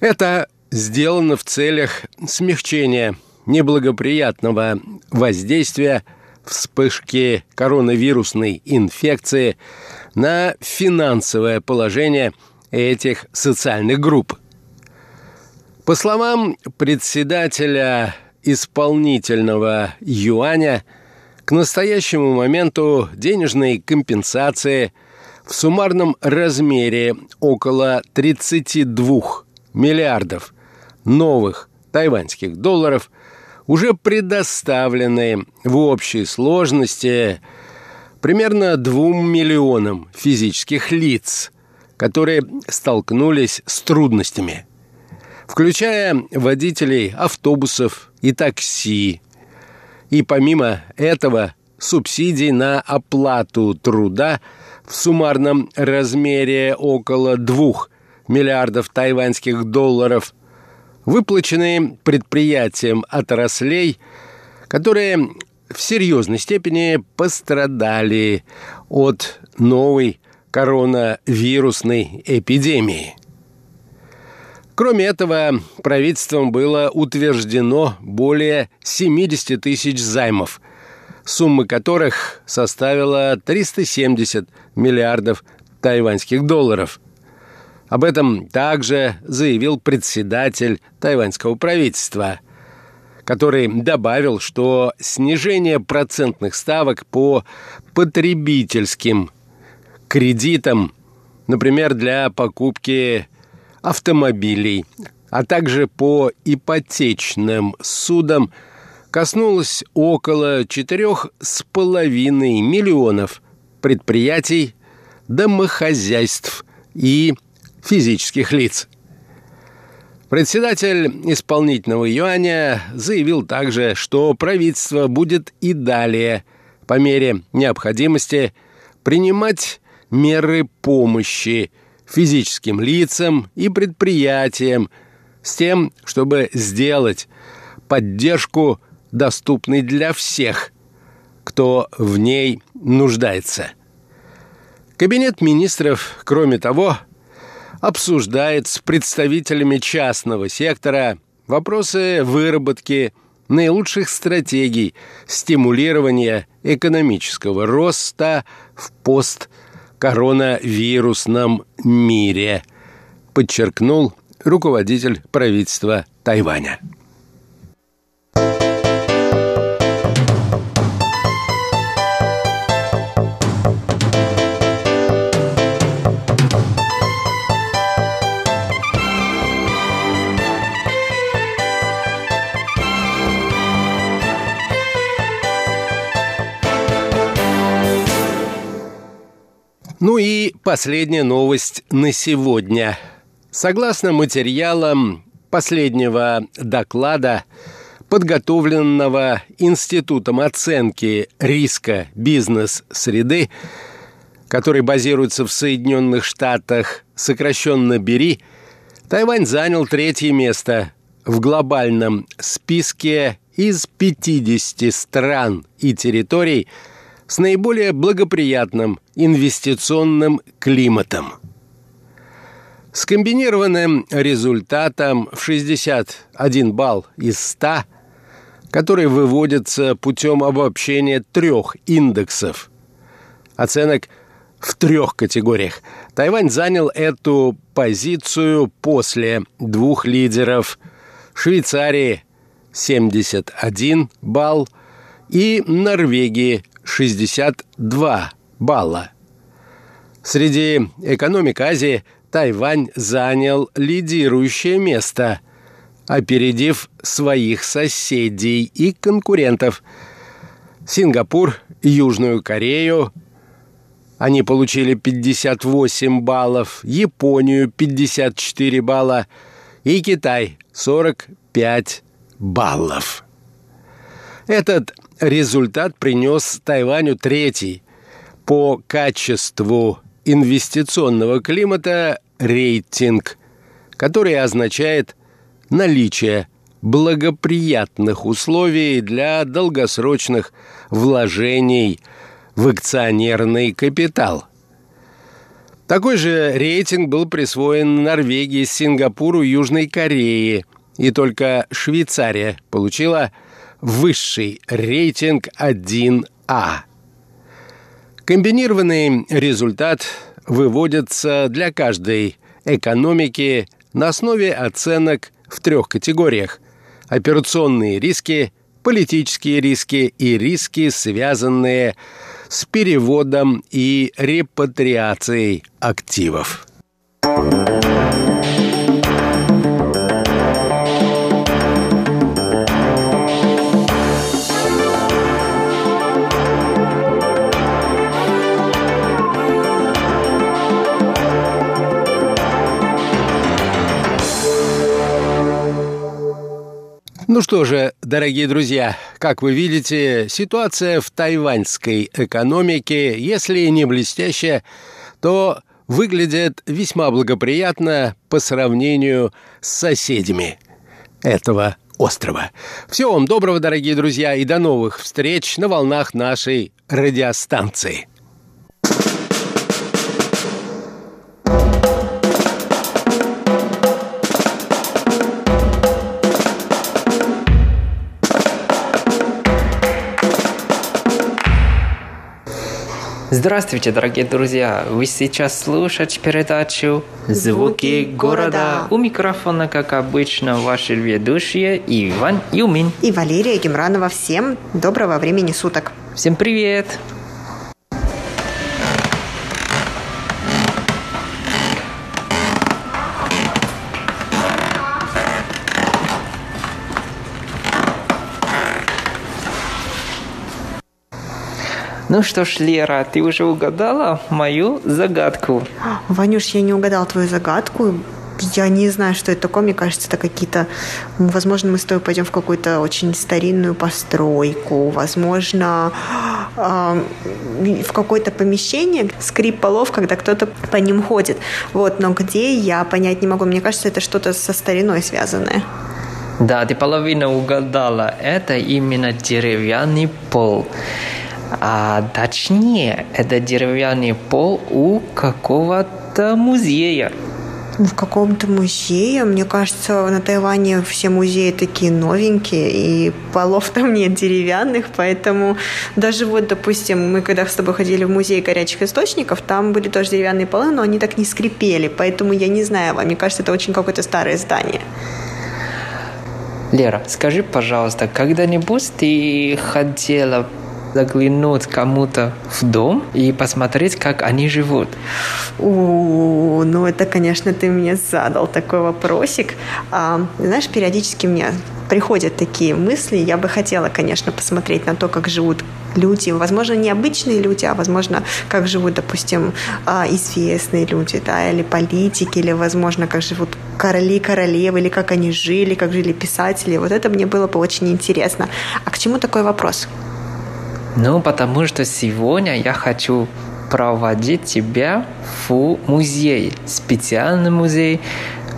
Это сделано в целях смягчения неблагоприятного воздействия вспышки коронавирусной инфекции на финансовое положение этих социальных групп. По словам председателя исполнительного юаня к настоящему моменту денежные компенсации в суммарном размере около 32 миллиардов новых тайваньских долларов уже предоставлены в общей сложности примерно 2 миллионам физических лиц, которые столкнулись с трудностями – включая водителей автобусов и такси. И помимо этого субсидий на оплату труда в суммарном размере около 2 миллиардов тайваньских долларов, выплаченные предприятиям отраслей, которые в серьезной степени пострадали от новой коронавирусной эпидемии. Кроме этого, правительством было утверждено более 70 тысяч займов, суммы которых составила 370 миллиардов тайваньских долларов. Об этом также заявил председатель тайваньского правительства, который добавил, что снижение процентных ставок по потребительским кредитам, например, для покупки автомобилей, а также по ипотечным судам коснулось около 4,5 миллионов предприятий, домохозяйств и физических лиц. Председатель исполнительного юаня заявил также, что правительство будет и далее, по мере необходимости, принимать меры помощи – физическим лицам и предприятиям с тем, чтобы сделать поддержку доступной для всех, кто в ней нуждается – Кабинет министров, кроме того, обсуждает с представителями частного сектора вопросы выработки наилучших стратегий стимулирования экономического роста в посткоронавирусном мире, подчеркнул руководитель правительства Тайваня. Ну и последняя новость на сегодня. Согласно материалам последнего доклада, подготовленного Институтом оценки риска бизнес-среды, который базируется в Соединенных Штатах, сокращенно БЕРИ, Тайвань занял третье место в глобальном списке из 50 стран и территорий – с наиболее благоприятным инвестиционным климатом. Скомбинированным результатом в 61 балл из 100, который выводится путем обобщения трех индексов, оценок в трех категориях. Тайвань занял эту позицию после двух лидеров Швейцарии 71 балл и Норвегии 62 балла. Среди экономик Азии Тайвань занял лидирующее место, опередив своих соседей и конкурентов. Сингапур, Южную Корею, они получили 58 баллов, Японию 54 балла и Китай 45 баллов. Этот результат принес Тайваню третий по качеству инвестиционного климата рейтинг, который означает наличие благоприятных условий для долгосрочных вложений в акционерный капитал. Такой же рейтинг был присвоен Норвегии, Сингапуру, Южной Корее, и только Швейцария получила – высший рейтинг 1А. Комбинированный результат выводится для каждой экономики на основе оценок в трех категориях – операционные риски, политические риски и риски, связанные с переводом и репатриацией активов. Ну что же, дорогие друзья, как вы видите, ситуация в тайваньской экономике, если не блестящая, то выглядит весьма благоприятно по сравнению с соседями этого острова. Всего вам доброго, дорогие друзья, и до новых встреч на волнах нашей радиостанции. Здравствуйте, дорогие друзья! Вы сейчас слушаете передачу «Звуки города». У микрофона, как обычно, ваши ведущие Иван Юмин и Валерия Гемранова. Всем доброго времени суток! Всем привет! Ну что ж, Лера, ты уже угадала мою загадку? Ванюш, я не угадал твою загадку. Я не знаю, что это такое. Мне кажется, это какие-то... Возможно, мы с тобой пойдем в какую-то очень старинную постройку. Возможно, э, в какое-то помещение скрип полов, когда кто-то по ним ходит. Вот, но где, я понять не могу. Мне кажется, это что-то со стариной связанное. Да, ты половину угадала. Это именно деревянный пол. А точнее, это деревянный пол у какого-то музея. Ну, в каком-то музее. Мне кажется, на Тайване все музеи такие новенькие, и полов там нет деревянных, поэтому даже вот, допустим, мы когда с тобой ходили в музей горячих источников, там были тоже деревянные полы, но они так не скрипели, поэтому я не знаю, мне кажется, это очень какое-то старое здание. Лера, скажи, пожалуйста, когда-нибудь ты хотела заглянуть кому-то в дом и посмотреть, как они живут? У, ну это, конечно, ты мне задал такой вопросик. А, знаешь, периодически мне приходят такие мысли. Я бы хотела, конечно, посмотреть на то, как живут люди, возможно, не обычные люди, а, возможно, как живут, допустим, а, известные люди, да, или политики, или, возможно, как живут короли, королевы, или как они жили, как жили писатели. Вот это мне было бы очень интересно. А к чему такой вопрос? Ну, потому что сегодня я хочу проводить тебя в музей, специальный музей,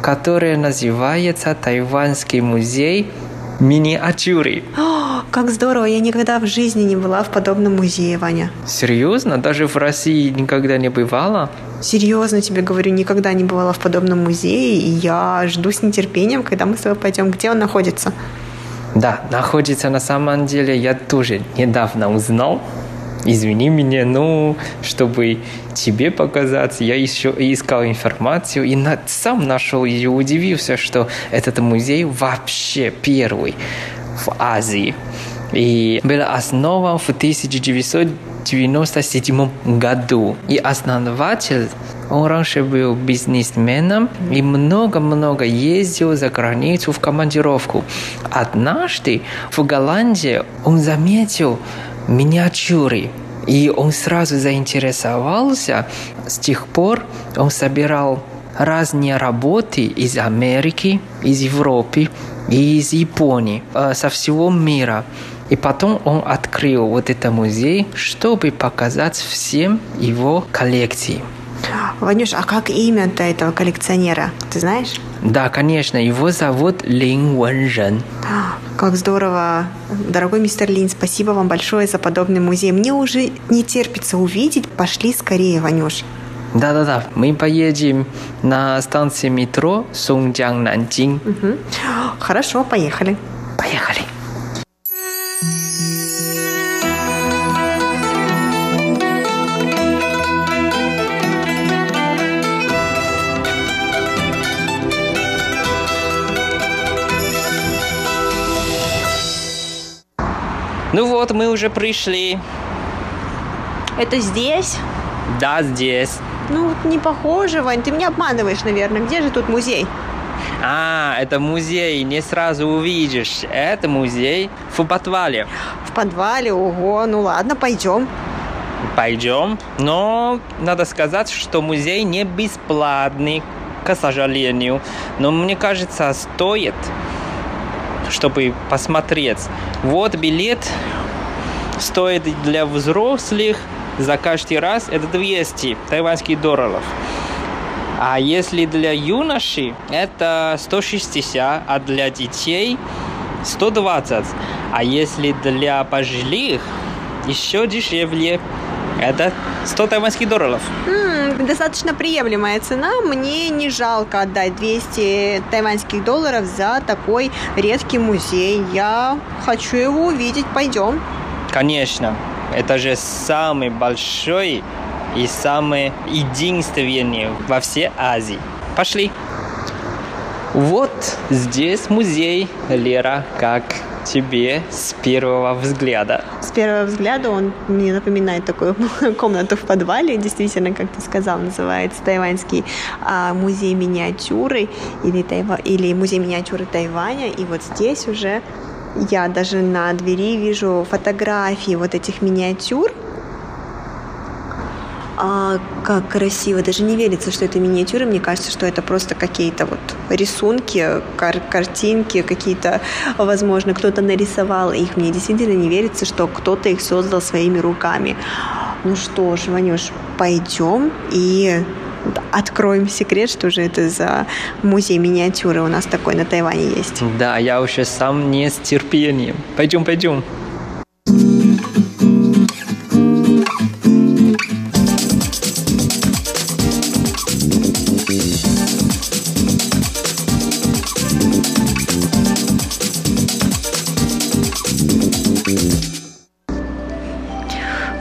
который называется Тайванский музей миниатюры. О, как здорово! Я никогда в жизни не была в подобном музее, Ваня. Серьезно? Даже в России никогда не бывала? Серьезно тебе говорю, никогда не бывала в подобном музее, и я жду с нетерпением, когда мы с тобой пойдем. Где он находится? Да, находится на самом деле, я тоже недавно узнал. Извини меня, ну, чтобы тебе показать, я еще искал информацию и на, сам нашел и удивился, что этот музей вообще первый в Азии. И был основан в 1997 году. И основатель он раньше был бизнесменом и много-много ездил за границу в командировку. Однажды в Голландии он заметил миниатюры. И он сразу заинтересовался. С тех пор он собирал разные работы из Америки, из Европы и из Японии, э, со всего мира. И потом он открыл вот этот музей, чтобы показать всем его коллекции. Ванюш, а как имя -то этого коллекционера? Ты знаешь? Да, конечно. Его зовут Лин Вэнжен. Как здорово. Дорогой мистер Лин, спасибо вам большое за подобный музей. Мне уже не терпится увидеть. Пошли скорее, Ванюш. Да-да-да, мы поедем на станции метро Сунджang-Нанjing. Угу. Хорошо, поехали. Поехали. Вот, мы уже пришли. Это здесь? Да, здесь. Ну, не похоже, Вань, ты меня обманываешь, наверное. Где же тут музей? А, это музей, не сразу увидишь. Это музей в подвале. В подвале? Ого, ну ладно, пойдем. Пойдем. Но надо сказать, что музей не бесплатный, к сожалению. Но мне кажется, стоит чтобы посмотреть. Вот билет стоит для взрослых за каждый раз это 200 тайваньских долларов. А если для юноши, это 160, а для детей 120. А если для пожилых, еще дешевле. Это 100 тайваньских долларов. М-м, достаточно приемлемая цена. Мне не жалко отдать 200 тайваньских долларов за такой редкий музей. Я хочу его увидеть. Пойдем. Конечно. Это же самый большой и самый единственный во всей Азии. Пошли. Вот здесь музей Лера, как тебе с первого взгляда? С первого взгляда он мне напоминает такую комнату в подвале, действительно, как ты сказал, называется Тайваньский а, музей миниатюры или, Тайва, или музей миниатюры Тайваня. И вот здесь уже я даже на двери вижу фотографии вот этих миниатюр, а, как красиво. Даже не верится, что это миниатюры. Мне кажется, что это просто какие-то вот рисунки, кар- картинки, какие-то, возможно, кто-то нарисовал их. Мне действительно не верится, что кто-то их создал своими руками. Ну что ж, Ванюш, пойдем и откроем секрет, что же это за музей миниатюры у нас такой на Тайване есть. Да, я уже сам не с терпением. Пойдем, пойдем.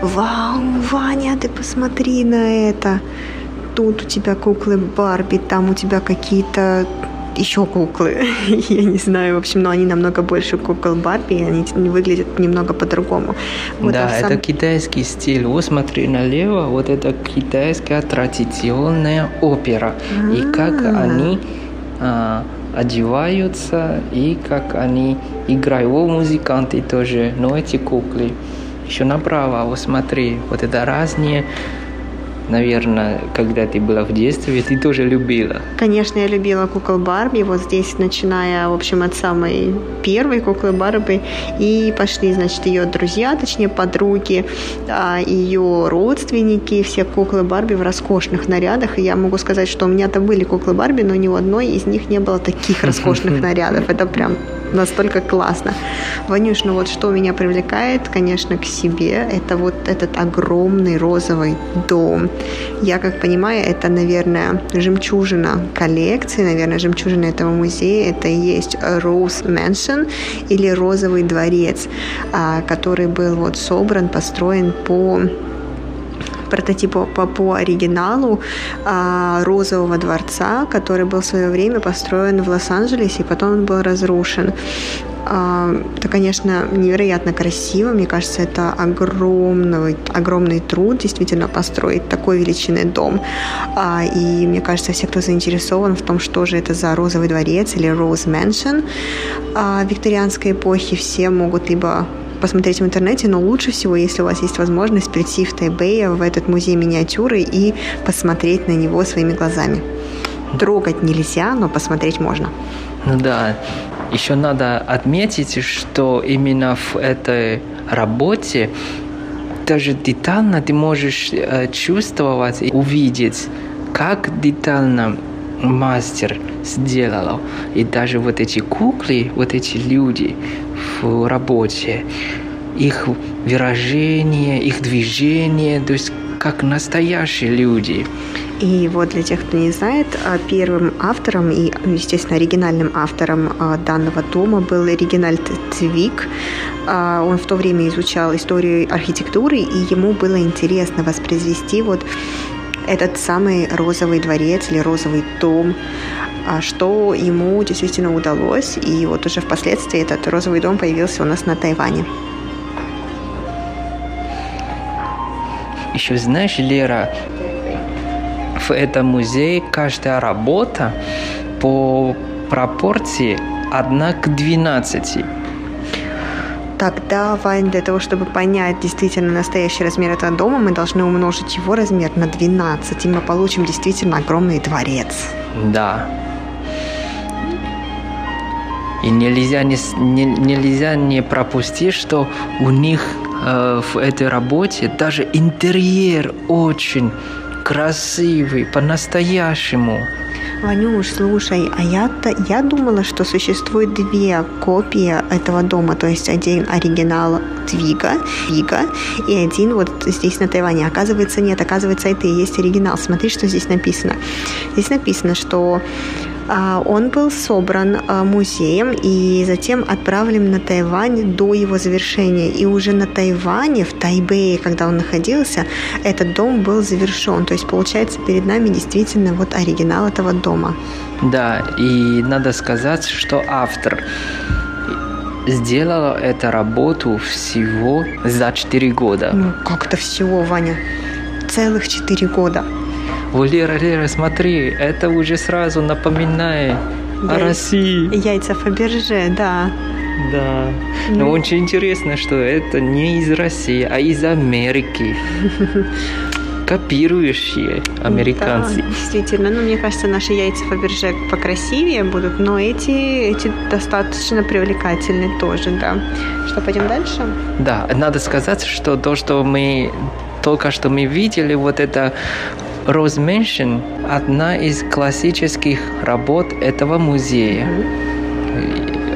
Вау, Ваня, ты посмотри на это. Тут у тебя куклы Барби, там у тебя какие-то еще куклы. Я не знаю, в общем, но они намного больше кукол Барби, и они выглядят немного по-другому. Вот, да, а сам... это китайский стиль. Вот смотри налево, вот это китайская традиционная опера. А-а-а. И как а. они а, одеваются, и как они играют. О, музыканты тоже, но эти куклы. Еще направо, вот смотри, вот это разные наверное, когда ты была в детстве, ты тоже любила. Конечно, я любила кукол Барби. Вот здесь, начиная, в общем, от самой первой куклы Барби, и пошли, значит, ее друзья, точнее, подруги, а, ее родственники, все куклы Барби в роскошных нарядах. И я могу сказать, что у меня-то были куклы Барби, но ни у одной из них не было таких роскошных нарядов. Это прям настолько классно. Ванюш, ну вот что меня привлекает, конечно, к себе, это вот этот огромный розовый дом. Я как понимаю, это, наверное, жемчужина коллекции, наверное, жемчужина этого музея. Это и есть Rose Mansion или Розовый дворец, а, который был вот собран, построен по прототипу по, по оригиналу а, Розового дворца, который был в свое время построен в Лос-Анджелесе, и потом он был разрушен. А, это, конечно, невероятно красиво. Мне кажется, это огромный, огромный труд действительно построить такой величины дом. А, и мне кажется, все, кто заинтересован в том, что же это за розовый дворец или Rose Mansion а, викторианской эпохи, все могут либо посмотреть в интернете, но лучше всего, если у вас есть возможность прийти в Тайбэя, в этот музей миниатюры и посмотреть на него своими глазами. Трогать нельзя, но посмотреть можно. Ну да, еще надо отметить, что именно в этой работе даже детально ты можешь э, чувствовать и увидеть, как детально мастер сделал. И даже вот эти куклы, вот эти люди в работе, их выражение, их движение, то есть как настоящие люди. И вот для тех, кто не знает, а, первым автором и, естественно, оригинальным автором а, данного дома был Регинальд Цвик. А, он в то время изучал историю архитектуры, и ему было интересно воспроизвести вот этот самый розовый дворец или розовый дом, что ему действительно удалось. И вот уже впоследствии этот розовый дом появился у нас на Тайване. Еще знаешь, Лера, в этом музее каждая работа по пропорции 1 к 12. Тогда, Вань, для того, чтобы понять действительно настоящий размер этого дома, мы должны умножить его размер на 12, и мы получим действительно огромный дворец. Да. И нельзя не, не, нельзя не пропустить, что у них э, в этой работе даже интерьер очень красивый, по-настоящему. Ванюш, слушай, а я-то я думала, что существует две копии этого дома, то есть один оригинал Твига, Твига и один вот здесь на Тайване. Оказывается, нет, оказывается, это и есть оригинал. Смотри, что здесь написано. Здесь написано, что он был собран а, музеем и затем отправлен на Тайвань до его завершения. И уже на Тайване, в Тайбэе, когда он находился, этот дом был завершен. То есть, получается, перед нами действительно вот оригинал этого дома. Да, и надо сказать, что автор сделала эту работу всего за 4 года. Ну, как это всего, Ваня? Целых 4 года. О, Лера, Лера, смотри, это уже сразу напоминает Я... о России. Яйца Фаберже, да. Да. Ну. Но очень интересно, что это не из России, а из Америки. Копирующие американцы. Да, действительно. Ну, мне кажется, наши яйца Фаберже покрасивее будут, но эти, эти достаточно привлекательны тоже, да. Что, пойдем дальше? Да, надо сказать, что то, что мы только что мы видели, вот это Mansion – одна из классических работ этого музея.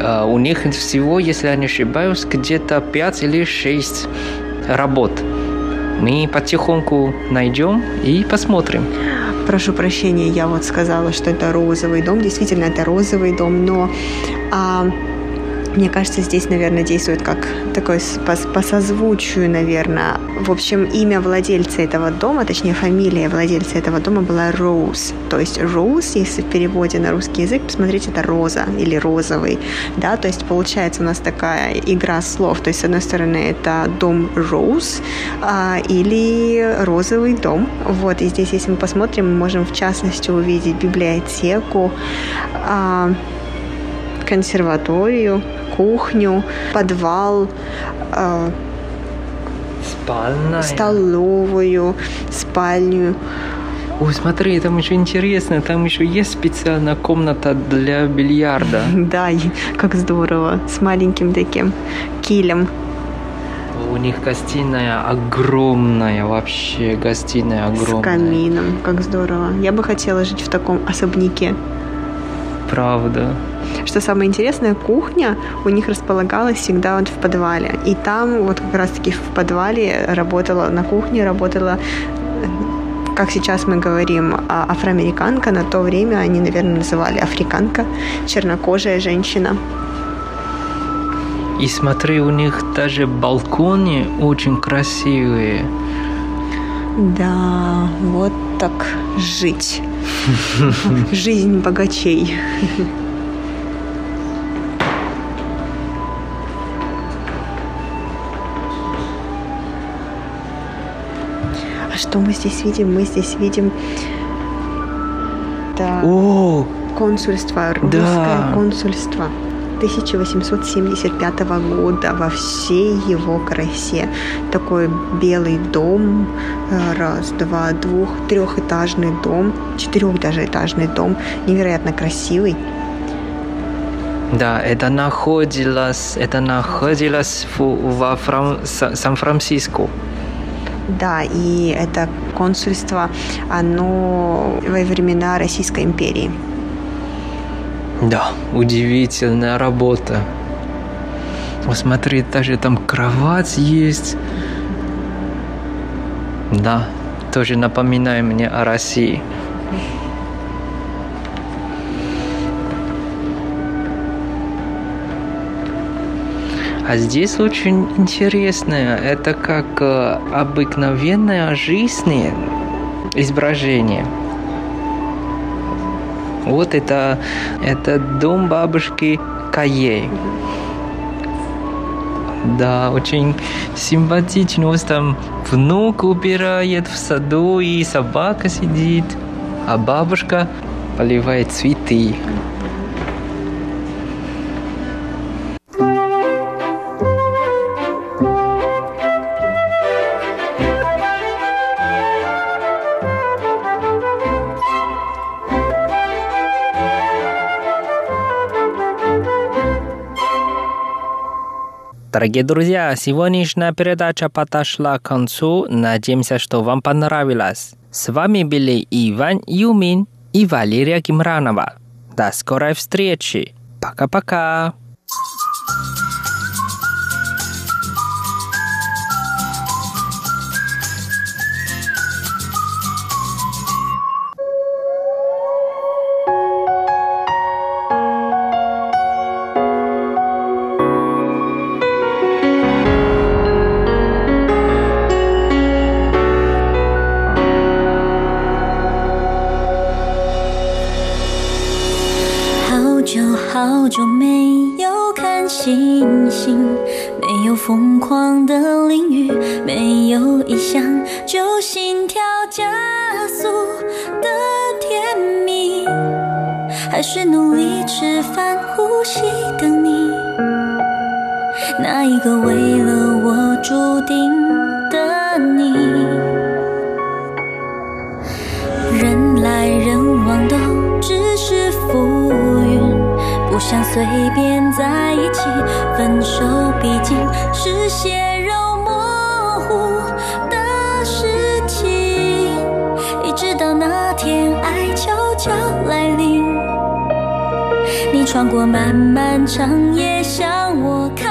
А, у них всего, если я не ошибаюсь, где-то 5 или 6 работ. Мы потихоньку найдем и посмотрим. Прошу прощения, я вот сказала, что это розовый дом. Действительно, это розовый дом, но а, Мне кажется, здесь, наверное, действует как такой по, по созвучию, наверное. В общем, имя владельца этого дома, точнее, фамилия владельца этого дома была Роуз. То есть Роуз, если в переводе на русский язык посмотреть, это роза или розовый. Да, то есть получается у нас такая игра слов. То есть, с одной стороны, это дом Роуз а, или розовый дом. Вот, и здесь, если мы посмотрим, мы можем в частности увидеть библиотеку, а, консерваторию, кухню, подвал, э, Спальная. столовую, спальню. Ой, смотри, там еще интересно, там еще есть специальная комната для бильярда. Да, как здорово, с маленьким таким килем. У них гостиная огромная, вообще гостиная огромная. С камином, как здорово. Я бы хотела жить в таком особняке. Правда. Что самое интересное, кухня у них располагалась всегда вот в подвале. И там вот как раз-таки в подвале работала, на кухне работала как сейчас мы говорим, а, афроамериканка, на то время они, наверное, называли африканка, чернокожая женщина. И смотри, у них даже балконы очень красивые. Да, вот так жить. Жизнь богачей. Что мы здесь видим? Мы здесь видим да, О, консульство, русское консульство 1875 года во всей его красе. Такой белый дом, э, раз, два, двух, трехэтажный дом, четырех даже этажный дом, невероятно красивый. Да, это находилось, это находилось в- во Фран- Са- Сан-Франциско. Да, и это консульство, оно во времена Российской империи. Да, удивительная работа. Вот смотри, даже там кровать есть. Да, тоже напоминает мне о России. А здесь очень интересное, это как э, обыкновенная жизнь изображение. Вот это, это дом бабушки Каей. Да, очень симпатично. Вот там внук убирает в саду, и собака сидит, а бабушка поливает цветы. Дорогие друзья, сегодняшняя передача подошла к концу. Надеемся, что вам понравилось. С вами были Иван Юмин и Валерия Гимранова. До скорой встречи. Пока-пока. 呼吸的你，那一个为了我注定的你。人来人往都只是浮云，不想随便在一起。分手毕竟是血穿过漫漫长夜向我看